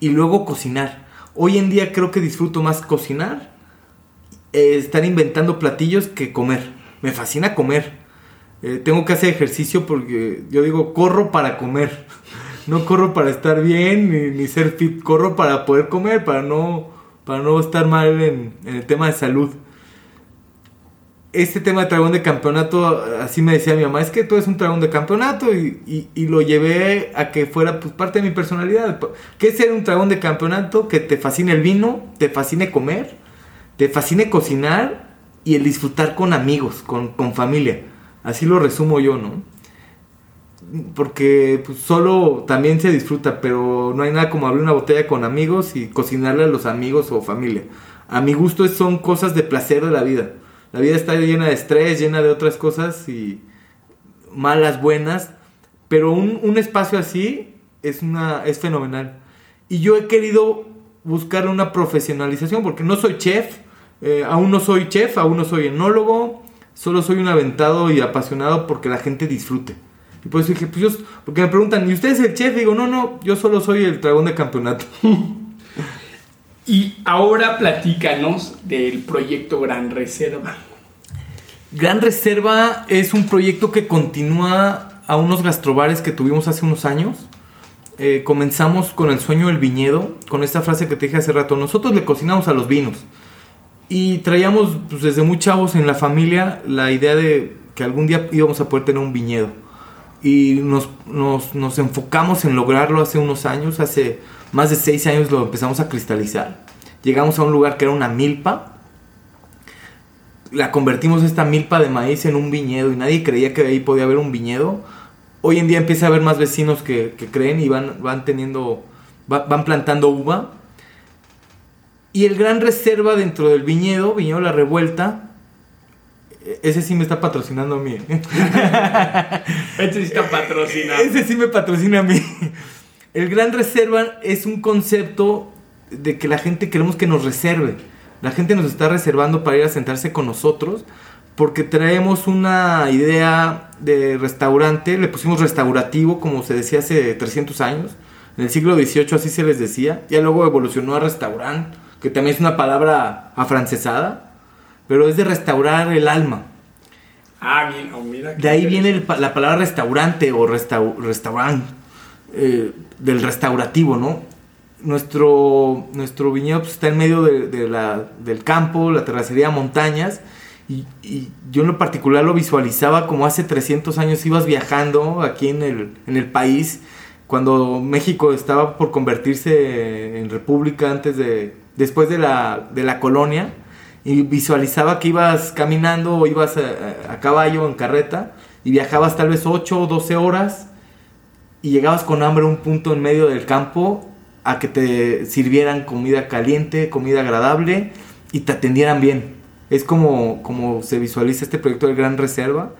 y luego cocinar. Hoy en día creo que disfruto más cocinar, eh, estar inventando platillos que comer. Me fascina comer. Tengo que hacer ejercicio porque yo digo, corro para comer. No corro para estar bien ni, ni ser fit, corro para poder comer, para no para no estar mal en, el tema de salud. Este tema de dragón de campeonato, así me decía mi mamá, es que tú eres un dragón de campeonato y, lo llevé a que fuera pues, parte de mi personalidad. ¿Qué es ser un dragón de campeonato? Que te fascine el vino, te fascine comer, te fascine cocinar y el disfrutar con amigos, con, con familia. Así lo resumo yo, ¿no? porque pues, solo también se disfruta, pero no hay nada como abrir una botella con amigos y cocinarle a los amigos o familia. A mi gusto son cosas de placer de la vida. La vida está llena de estrés, llena de otras cosas y malas, buenas, pero un, espacio así es, una, es fenomenal. Y yo he querido buscar una profesionalización porque no soy chef, eh, aún no soy chef, aún no soy enólogo, solo soy un aventado y apasionado porque la gente disfrute. Y por eso dije, pues yo, porque me preguntan, ¿y usted es el chef? digo, no, no, yo solo soy el dragón de campeonato. y ahora platícanos del proyecto Gran Reserva. Gran Reserva es un proyecto que continúa a unos gastrobares que tuvimos hace unos años. Eh, comenzamos con el sueño del viñedo, con esta frase que te dije hace rato. Nosotros le cocinamos a los vinos. Y traíamos pues, desde muy chavos en la familia la idea de que algún día íbamos a poder tener un viñedo y nos, nos, nos, enfocamos en lograrlo hace unos años, hace más de seis años lo empezamos a cristalizar. Llegamos a un lugar que era una milpa, la convertimos esta milpa de maíz en un viñedo y nadie creía que ahí podía haber un viñedo. Hoy en día empieza a haber más vecinos que, que creen y van, van teniendo, van plantando uva. Y el gran reserva dentro del viñedo, viñedo La Revuelta, ese sí me está patrocinando a mí. Ese sí está patrocinando. Ese sí me patrocina a mí. El Gran Reserva es un concepto de que la gente queremos que nos reserve. La gente nos está reservando para ir a sentarse con nosotros porque traemos una idea de restaurante, le pusimos restaurativo como se decía hace 300 años. En el siglo XVIII así se les decía. Ya luego evolucionó a restaurante, que también es una palabra afrancesada pero es de restaurar el alma. Ah, bien, oh, mira. De ahí viene la palabra restaurante o restaurante, eh, del restaurativo, ¿no? Nuestro, nuestro viñedo pues, está en medio de, la, del campo, la terracería, montañas, y, yo en lo particular lo visualizaba como hace 300 años ibas viajando aquí en el, en el país, cuando México estaba por convertirse en república antes de, después de la, de la colonia, y visualizaba que ibas caminando o ibas a, caballo en carreta y viajabas tal vez 8 o 12 horas y llegabas con hambre a un punto en medio del campo a que te sirvieran comida caliente, comida agradable y te atendieran bien. Es como, como se visualiza este proyecto de Gran Reserva.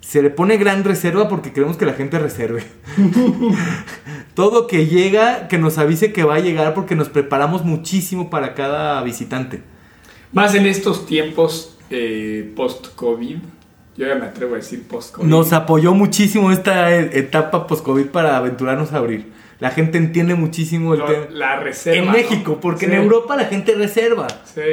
Se le pone Gran Reserva porque queremos que la gente reserve. Todo que llega, que nos avise que va a llegar porque nos preparamos muchísimo para cada visitante. Más en estos tiempos eh, post-COVID. Yo ya me atrevo a decir post-COVID. Nos apoyó muchísimo esta etapa post-COVID para aventurarnos a abrir. La gente entiende muchísimo el tema. La reserva. En México, porque en Europa la gente reserva.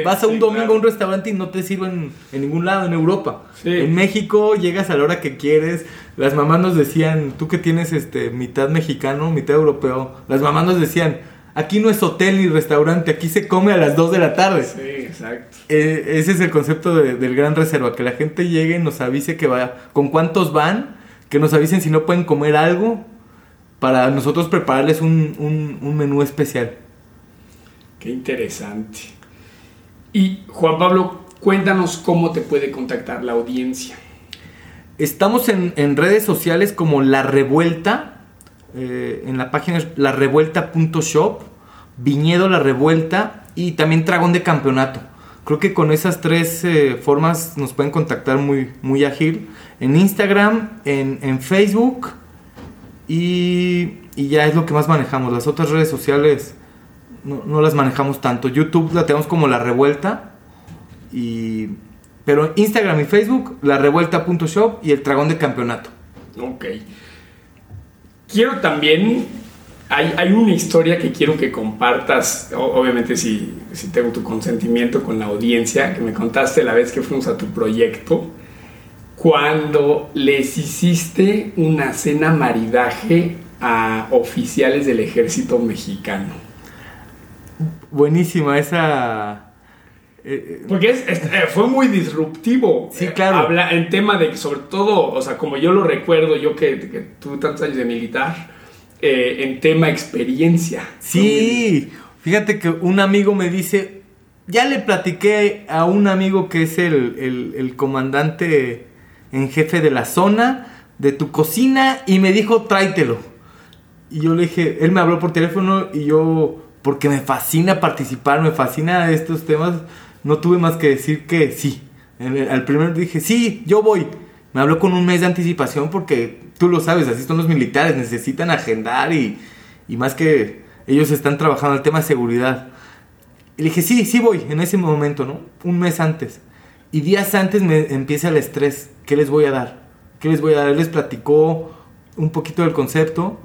Vas a un domingo a un restaurante y no te sirven en ningún lado en Europa. En México llegas a la hora que quieres. Las mamás nos decían, tú que tienes este mitad mexicano, mitad europeo, las mamás nos decían, aquí no es hotel ni restaurante, aquí se come a las 2 de la tarde. Sí, exacto. Eh, ese es el concepto del Gran Reserva, que la gente llegue y nos avise que va, con cuántos van, que nos avisen si no pueden comer algo, para nosotros prepararles un, un, menú especial. Qué interesante. Y Juan Pablo, cuéntanos cómo te puede contactar la audiencia. Estamos en, en redes sociales como La Revuelta, eh, en la página larevuelta.shop, Viñedo La Revuelta y también Dragón de Campeonato. Creo que con esas tres eh, formas nos pueden contactar muy, muy ágil. En Instagram, en, Facebook Y, y ya es lo que más manejamos. Las otras redes sociales no, no las manejamos tanto. YouTube la tenemos como la revuelta. Y, pero Instagram y Facebook, la revuelta.shop y el dragón de campeonato. Ok. Quiero también. Hay, hay una historia que quiero que compartas, obviamente si, si tengo tu consentimiento con la audiencia, que me contaste la vez que fuimos a tu proyecto, cuando les hiciste una cena maridaje a oficiales del ejército mexicano. Buenísima esa... eh, eh, Porque es- es- eh, fue muy disruptivo. Sí, claro. habla en tema de, sobre todo, o sea, como yo lo recuerdo, yo que, que tuve tantos años de militar, eh, en tema experiencia. Sí, fíjate que un amigo me dice, ya le platiqué a un amigo que es el, el- el comandante en jefe de la zona, de tu cocina, y me dijo, tráetelo. Y yo le dije, él me habló por teléfono y yo, porque me fascina participar, me fascina estos temas, no tuve más que decir que sí. Al primero dije, sí, yo voy. Me habló con un mes de anticipación porque tú lo sabes, así son los militares, necesitan agendar y, y más que ellos están trabajando el tema de seguridad. Y le dije, sí, sí voy, en ese momento, ¿no? Un mes antes. Y días antes me empieza el estrés. ¿Qué les voy a dar? ¿Qué les voy a dar? Él les platicó un poquito del concepto.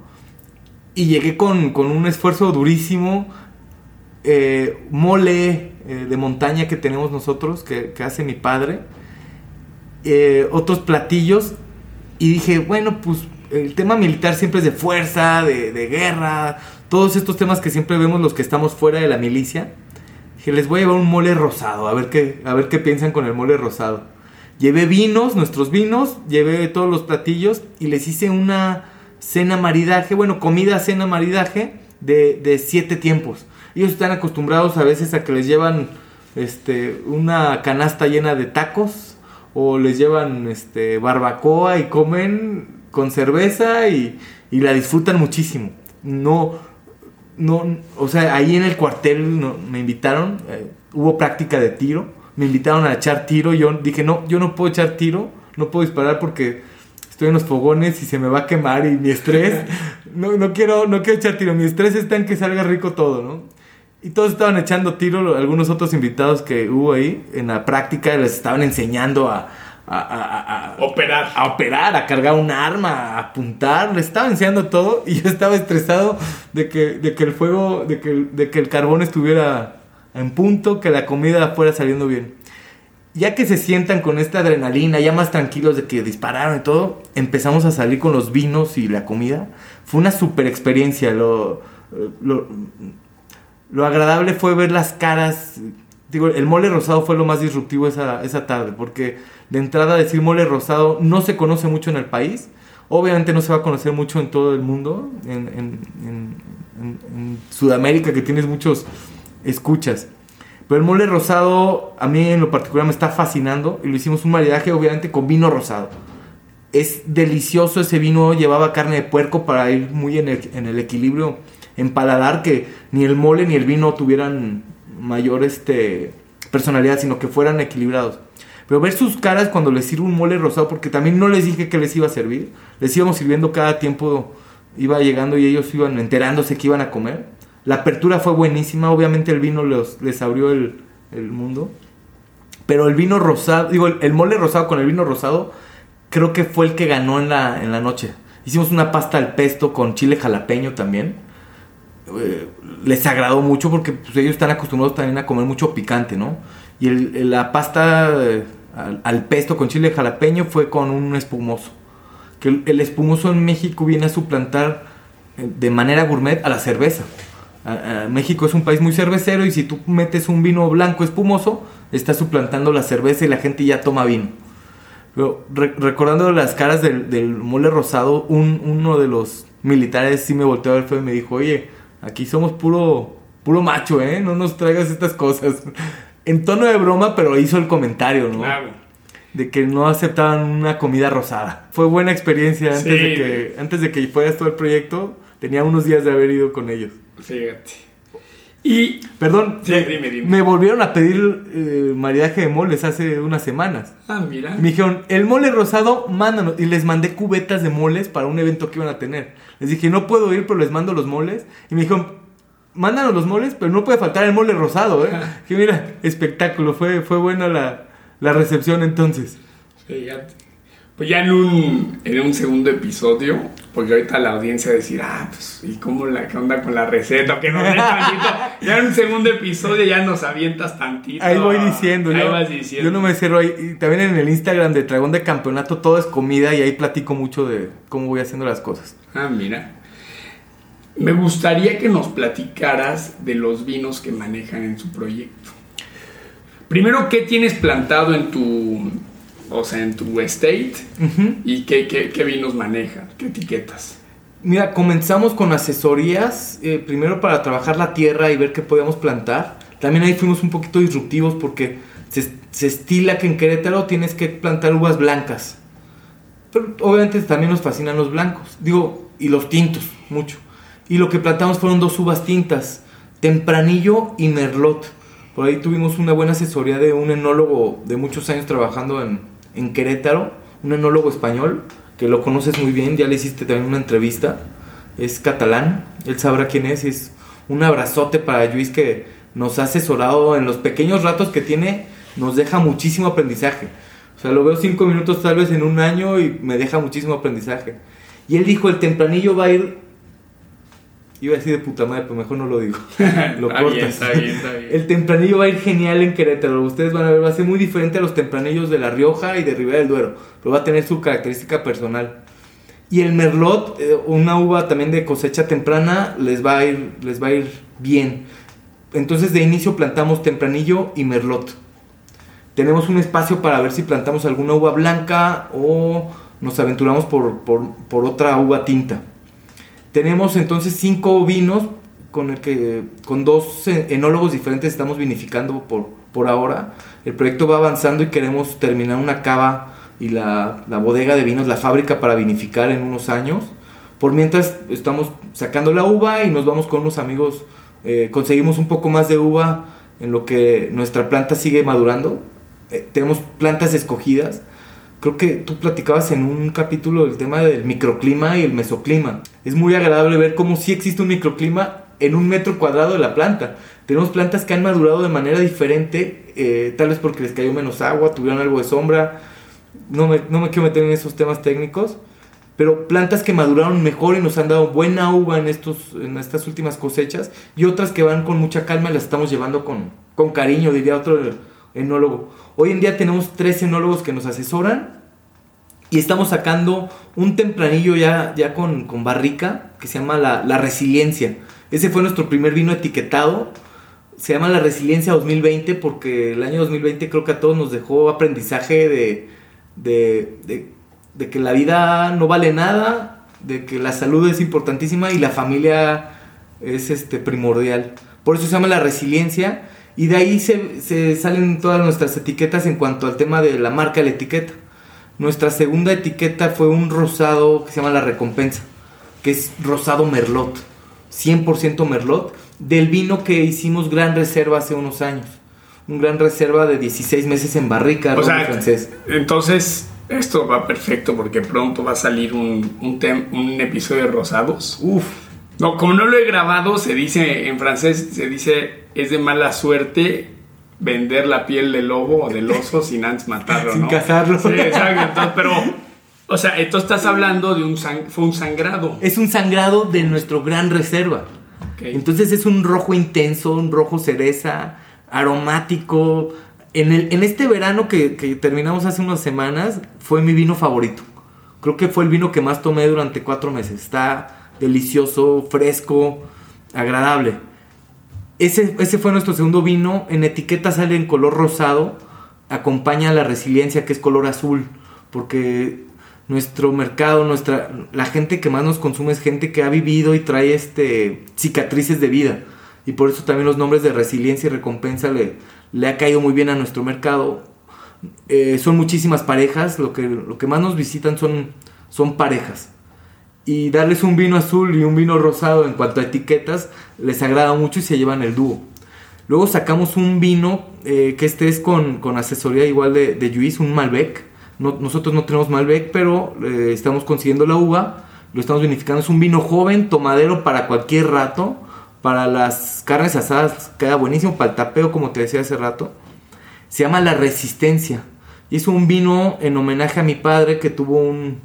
Y llegué con, con un esfuerzo durísimo. eh, mole eh, de montaña que tenemos nosotros, que, hace mi padre. eh, otros platillos. Y dije, bueno, pues el tema militar siempre es de fuerza, de guerra. Todos estos temas que siempre vemos los que estamos fuera de la milicia. Dije, les voy a llevar un mole rosado, a ver qué, a ver qué piensan con el mole rosado. Llevé vinos, nuestros vinos, llevé todos los platillos y les hice una cena maridaje, bueno, comida, cena maridaje de, de siete tiempos. Ellos están acostumbrados a veces a que les llevan este, una canasta llena de tacos o les llevan este, barbacoa y comen con cerveza y, y la disfrutan muchísimo. No, no, o sea, ahí en el cuartel no- me invitaron, eh, hubo práctica de tiro, me invitaron a echar tiro, yo dije, no, yo no puedo echar tiro, no puedo disparar porque estoy en los fogones y se me va a quemar y mi estrés, no, no quiero, no quiero echar tiro, mi estrés está en que salga rico todo, ¿no? Y todos estaban echando tiro, algunos otros invitados que hubo ahí en la práctica les estaban enseñando a, a- a- a- a- Operar. a operar, a cargar un arma, a apuntar, le estaba enseñando todo y yo estaba estresado de que, de que el fuego, de que, el- de que el carbón estuviera en punto, que la comida fuera saliendo bien. Ya que se sientan con esta adrenalina, ya más tranquilos de que dispararon y todo, empezamos a salir con los vinos y la comida. Fue una super experiencia. Lo, lo, lo agradable fue ver las caras. El mole rosado fue lo más disruptivo esa, esa tarde, porque de entrada decir mole rosado no se conoce mucho en el país. Obviamente no se va a conocer mucho en todo el mundo, en- en Sudamérica que tienes muchos escuchas. Pero el mole rosado a mí en lo particular me está fascinando y lo hicimos un maridaje obviamente con vino rosado. Es delicioso ese vino, llevaba carne de puerco para ir muy en el, en el equilibrio en paladar, que ni el mole ni el vino tuvieran mayor este, personalidad, sino que fueran equilibrados. Pero ver sus caras cuando les sirvo un mole rosado, porque también no les dije que les iba a servir, les íbamos sirviendo cada tiempo, iba llegando y ellos iban enterándose que iban a comer. La apertura fue buenísima, obviamente el vino les abrió el, mundo. Pero el vino rosado, digo, el, el mole rosado con el vino rosado, creo que fue el que ganó en la, en la noche. Hicimos una pasta al pesto con chile jalapeño también. Eh, les agradó mucho porque pues, ellos están acostumbrados también a comer mucho picante, ¿no? Y el- la pasta eh, al, al pesto con chile jalapeño fue con un espumoso. Que el, el espumoso en México viene a suplantar eh, de manera gourmet a la cerveza. México es un país muy cervecero y si tú metes un vino blanco espumoso, está suplantando la cerveza y la gente ya toma vino. Pero re- recordando las caras del, del mole rosado, un- uno de los militares sí me volteó a ver y me dijo, oye, aquí somos puro, puro macho, ¿eh? No nos traigas estas cosas. En tono de broma, pero hizo el comentario, ¿no? Claro. De que no aceptaban una comida rosada. Fue buena experiencia antes, Sí. de, que, antes de que fueras todo el proyecto. Tenía unos días de haber ido con ellos. Fíjate. Y, Perdón, Sí, me, dime, dime. me volvieron a pedir eh, maridaje de moles hace unas semanas. ah, mira. Me dijeron, el mole rosado, mándanos. Y les mandé cubetas de moles para un evento que iban a tener. Les dije, no puedo ir, pero les mando los moles. Y me dijeron, mándanos los moles, pero no puede faltar el mole rosado, ¿eh? que mira, espectáculo. Fue, fue buena la, la recepción entonces. Fíjate. Pues ya en un, en un segundo episodio, porque ahorita la audiencia va a decir, ah, pues, ¿y cómo la, qué onda con la receta? Que nos tantito. Ya en un segundo episodio ya nos avientas tantito. Ahí voy diciendo, Ahí yo, vas diciendo. yo no me cierro ahí. Y también en el Instagram de Dragón de Campeonato todo es comida y ahí platico mucho de cómo voy haciendo las cosas. Ah, mira. Me gustaría que nos platicaras de los vinos que manejan en su proyecto. Primero, ¿qué tienes plantado en tu, o sea, en tu estate? Ujú. ¿Y qué, qué, qué vinos manejan? ¿Qué etiquetas? Mira, comenzamos con asesorías, eh, primero para trabajar la tierra y ver qué podíamos plantar. También ahí fuimos un poquito disruptivos porque se, se estila que en Querétaro tienes que plantar uvas blancas. Pero obviamente también nos fascinan los blancos, digo, y los tintos, mucho. Y lo que plantamos fueron dos uvas tintas, Tempranillo y Merlot. Por ahí tuvimos una buena asesoría de un enólogo de muchos años trabajando en, en Querétaro, un enólogo español, que lo conoces muy bien, ya le hiciste también una entrevista. Es catalán, él sabrá quién es, es un abrazote para Luis que nos ha asesorado en los pequeños ratos que tiene, nos deja muchísimo aprendizaje. O sea, lo veo cinco minutos tal vez en un año y me deja muchísimo aprendizaje. Y él dijo, el tempranillo va a ir... Iba a decir de puta madre, pero mejor no lo digo. Lo Está bien, cortas. está bien, está bien. El tempranillo va a ir genial en Querétaro. Ustedes van a ver, va a ser muy diferente a los tempranillos de La Rioja y de Ribera del Duero. Pero va a tener su característica personal. Y el Merlot, eh, una uva también de cosecha temprana, les va a ir, les va a ir bien. Entonces de inicio plantamos tempranillo y Merlot. Tenemos un espacio para ver si plantamos alguna uva blanca o nos aventuramos por, por- por otra uva tinta. Tenemos entonces cinco vinos con el que con dos enólogos diferentes estamos vinificando por, por ahora. El proyecto va avanzando y queremos terminar una cava y la, la bodega de vinos, la fábrica para vinificar en unos años. Por mientras estamos sacando la uva y nos vamos con unos amigos, eh, conseguimos un poco más de uva en lo que nuestra planta sigue madurando. Eh, tenemos plantas escogidas. Creo que tú platicabas en un capítulo del tema del microclima y el mesoclima. Es muy agradable ver cómo sí existe un microclima en un metro cuadrado de la planta. Tenemos plantas que han madurado de manera diferente, eh, tal vez porque les cayó menos agua, tuvieron algo de sombra. No me, no me quiero meter en esos temas técnicos, pero plantas que maduraron mejor y nos han dado buena uva en, estos, en estas últimas cosechas, y otras que van con mucha calma y las estamos llevando con, con cariño, diría otro enólogo. Hoy en día tenemos tres enólogos que nos asesoran y estamos sacando un tempranillo ya, ya con, con barrica que se llama la, la Resiliencia. Ese fue nuestro primer vino etiquetado. Se llama la Resiliencia 2020 porque el año 2020 creo que a todos nos dejó aprendizaje de, de, de- de que la vida no vale nada, de que la salud es importantísima y la familia es este, primordial. Por eso se llama la Resiliencia y de ahí se, se salen todas nuestras etiquetas en cuanto al tema de la marca de la etiqueta. Nuestra segunda etiqueta fue un rosado que se llama La Recompensa, que es rosado Merlot, 100% Merlot, del vino que hicimos gran reserva hace unos años. Un gran reserva de 16 meses en barrica, O sea, francés. entonces esto va perfecto porque pronto va a salir un, un, un episodio de Rosados. Uf, No, como no lo he grabado, se dice en francés, se dice es de mala suerte vender la piel del lobo o del oso sin antes matarlo, Sin ¿no? cazarlo. Sí, exacto. Entonces, pero, o sea, entonces estás hablando de un sang- fue un sangrado. es un sangrado de nuestro gran reserva. Entonces es un rojo intenso, un rojo cereza, aromático. En, el, en este verano que, que terminamos hace unas semanas, fue mi vino favorito. Creo que fue el vino que más tomé durante cuatro meses. Está delicioso, fresco, agradable. Ese, ese fue nuestro segundo vino. En etiqueta sale en color rosado. Acompaña la resiliencia, que es color azul. Porque nuestro mercado, nuestra, la gente que más nos consume es gente que ha vivido y trae este, cicatrices de vida. Y por eso también los nombres de resiliencia y recompensa le, le ha caído muy bien a nuestro mercado. Eh, son muchísimas parejas. Lo que, lo que más nos visitan son, son parejas. Y darles un vino azul y un vino rosado en cuanto a etiquetas les agrada mucho y se llevan el dúo. Luego sacamos un vino eh, que este es con, asesoría igual de, de un Malbec. nosotros no tenemos Malbec, pero eh, estamos consiguiendo la uva, lo estamos vinificando. Es un vino joven, tomadero para cualquier rato. Para las carnes asadas queda buenísimo, para el tapeo, como te decía hace rato. Se llama La Resistencia. Y es un vino en homenaje a mi padre que tuvo un,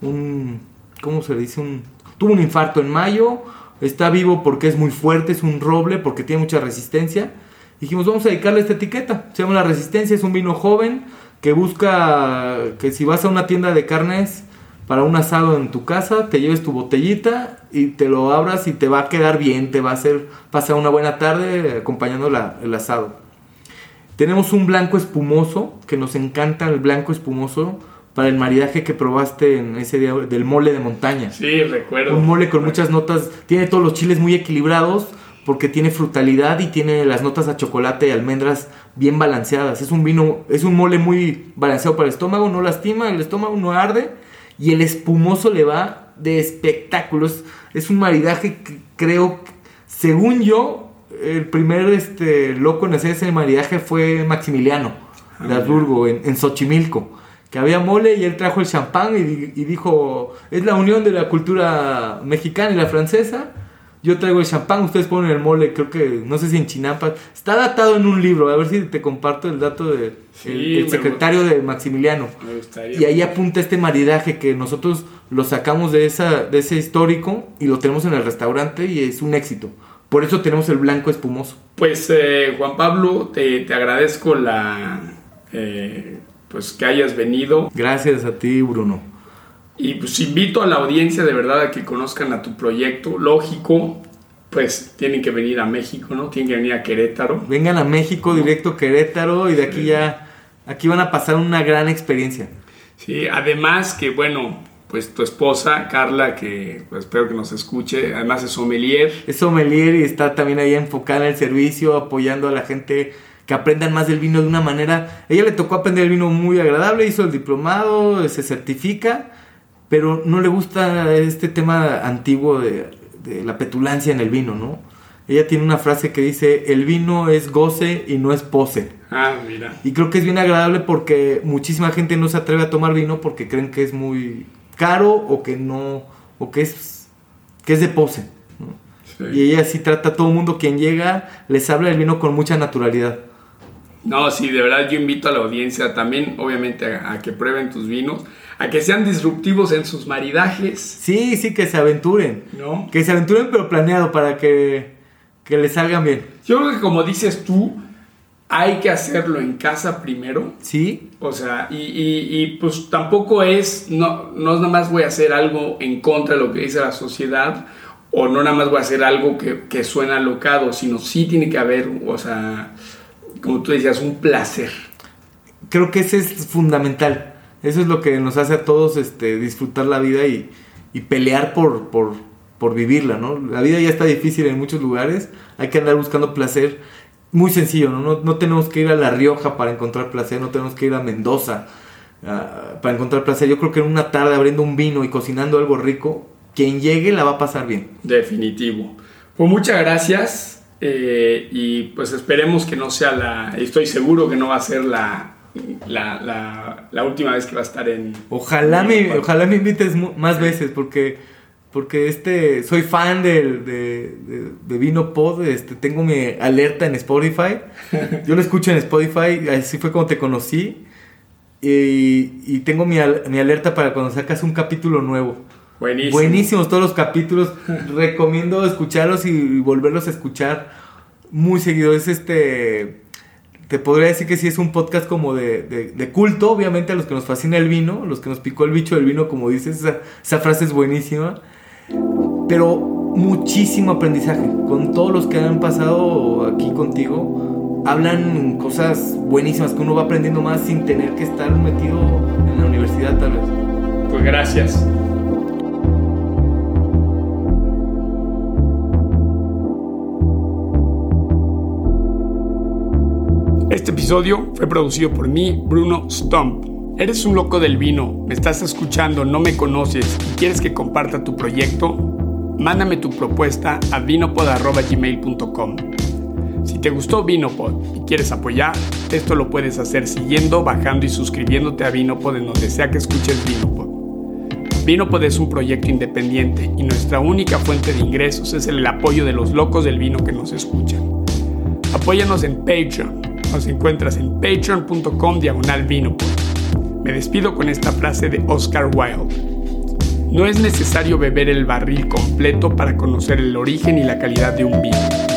un ¿cómo se le dice? Un, tuvo un infarto en mayo, está vivo porque es muy fuerte, es un roble, porque tiene mucha resistencia. Dijimos, vamos a dedicarle esta etiqueta. Se llama La Resistencia, es un vino joven que busca que si vas a una tienda de carnes para un asado en tu casa, te lleves tu botellita y te lo abras y te va a quedar bien, te va a hacer pasar una buena tarde acompañando el asado. Tenemos un blanco espumoso, que nos encanta el blanco espumoso, para el maridaje que probaste en ese día del mole de montaña. Sí, recuerdo. Un mole con muchas notas, tiene todos los chiles muy equilibrados porque tiene frutalidad y tiene las notas a chocolate y almendras bien balanceadas. Es un vino, es un mole muy balanceado para el estómago, no lastima, el estómago no arde y el espumoso le va de espectáculos. Es un maridaje que creo, según yo, el primer este, loco en hacer ese maridaje fue Maximiliano de ah, Habsburgo en, en Xochimilco que había mole y él trajo el champán y, dijo, es la unión de la cultura mexicana y la francesa. Yo traigo el champán, ustedes ponen el mole, creo que, no sé si en Chinampa. Está datado en un libro, a ver si te comparto el dato del de, el, secretario de Maximiliano. y ahí apunta este maridaje que nosotros lo sacamos de, esa, de ese histórico y lo tenemos en el restaurante y es un éxito. Por eso tenemos el blanco espumoso. Pues eh, Juan Pablo, te, te agradezco la... Eh, pues que hayas venido. Gracias a ti, Bruno. Y pues invito a la audiencia de verdad a que conozcan a tu proyecto. Lógico, pues tienen que venir a México, ¿no? Tienen que venir a Querétaro. Vengan a México, directo Querétaro, y de aquí ya, aquí van a pasar una gran experiencia. Sí, además que bueno, pues tu esposa, Carla, que pues, espero que nos escuche, además es sommelier. Es sommelier y está también ahí enfocada en el servicio, apoyando a la gente que aprendan más del vino de una manera. Ella le tocó aprender el vino muy agradable, hizo el diplomado, se certifica, pero no le gusta este tema antiguo de, la petulancia en el vino, ¿no? Ella tiene una frase que dice, el vino es goce y no es pose. Ah, mira. Y creo que es bien agradable porque muchísima gente no se atreve a tomar vino porque creen que es muy caro o que no, o que es, que es de pose. Y ella sí trata a todo mundo, quien llega, les habla el vino con mucha naturalidad. No, sí, de verdad yo invito a la audiencia también, obviamente, a, que prueben tus vinos, a que sean disruptivos en sus maridajes. Sí, sí, que se aventuren. ¿No? Que se aventuren, pero planeado para que, que les salgan bien. Yo creo que como dices tú, hay que hacerlo en casa primero. Sí. O sea, y, y, pues tampoco es, no, no nada más voy a hacer algo en contra de lo que dice la sociedad, o no nada más voy a hacer algo que, que suena alocado, sino sí tiene que haber, o sea como tú decías, un placer. Creo que ese es fundamental. Eso es lo que nos hace a todos este, disfrutar la vida y, pelear por, por, vivirla, ¿no? La vida ya está difícil en muchos lugares, hay que andar buscando placer. Muy sencillo, ¿no? No, tenemos que ir a La Rioja para encontrar placer, no tenemos que ir a Mendoza ah, para encontrar placer. Yo creo que en una tarde abriendo un vino y cocinando algo rico, quien llegue la va a pasar bien. Definitivo. Pues muchas gracias. Eh, y pues esperemos que no sea la, estoy seguro que no va a ser la, la, la, última vez que va a estar en... Ojalá, me, ojalá me invites más veces porque, porque este, soy fan de, de, de, Vino Pod, este, tengo mi alerta en Spotify, yo lo escucho en Spotify, así fue como te conocí y, y tengo mi, mi alerta para cuando sacas un capítulo nuevo. Buenísimos todos los capítulos. Recomiendo escucharlos y volverlos a escuchar muy seguido. Es este. Te podría decir que sí es un podcast como de, culto, obviamente a los que nos fascina el vino, los que nos picó el bicho del vino, como dices, esa, esa frase es buenísima. Pero muchísimo aprendizaje. Con todos los que han pasado aquí contigo, hablan cosas buenísimas que uno va aprendiendo más sin tener que estar metido en la universidad tal vez. Pues gracias. Este episodio fue producido por mí, Bruno Stump. ¿Eres un loco del vino? ¿Me estás escuchando? ¿No me conoces? ¿Y quieres que comparta tu proyecto? Mándame tu propuesta a vinopod.gmail.com. Si te gustó Vinopod y quieres apoyar, esto lo puedes hacer siguiendo, bajando y suscribiéndote a Vinopod en donde sea que escuches Vinopod. Vinopod es un proyecto independiente y nuestra única fuente de ingresos es el apoyo de los locos del vino que nos escuchan. Apóyanos en Patreon. Nos encuentras en patreon.com diagonal Vinopod. Me despido con esta frase de Oscar Wilde. No es necesario beber el barril completo para conocer el origen y la calidad de un vino.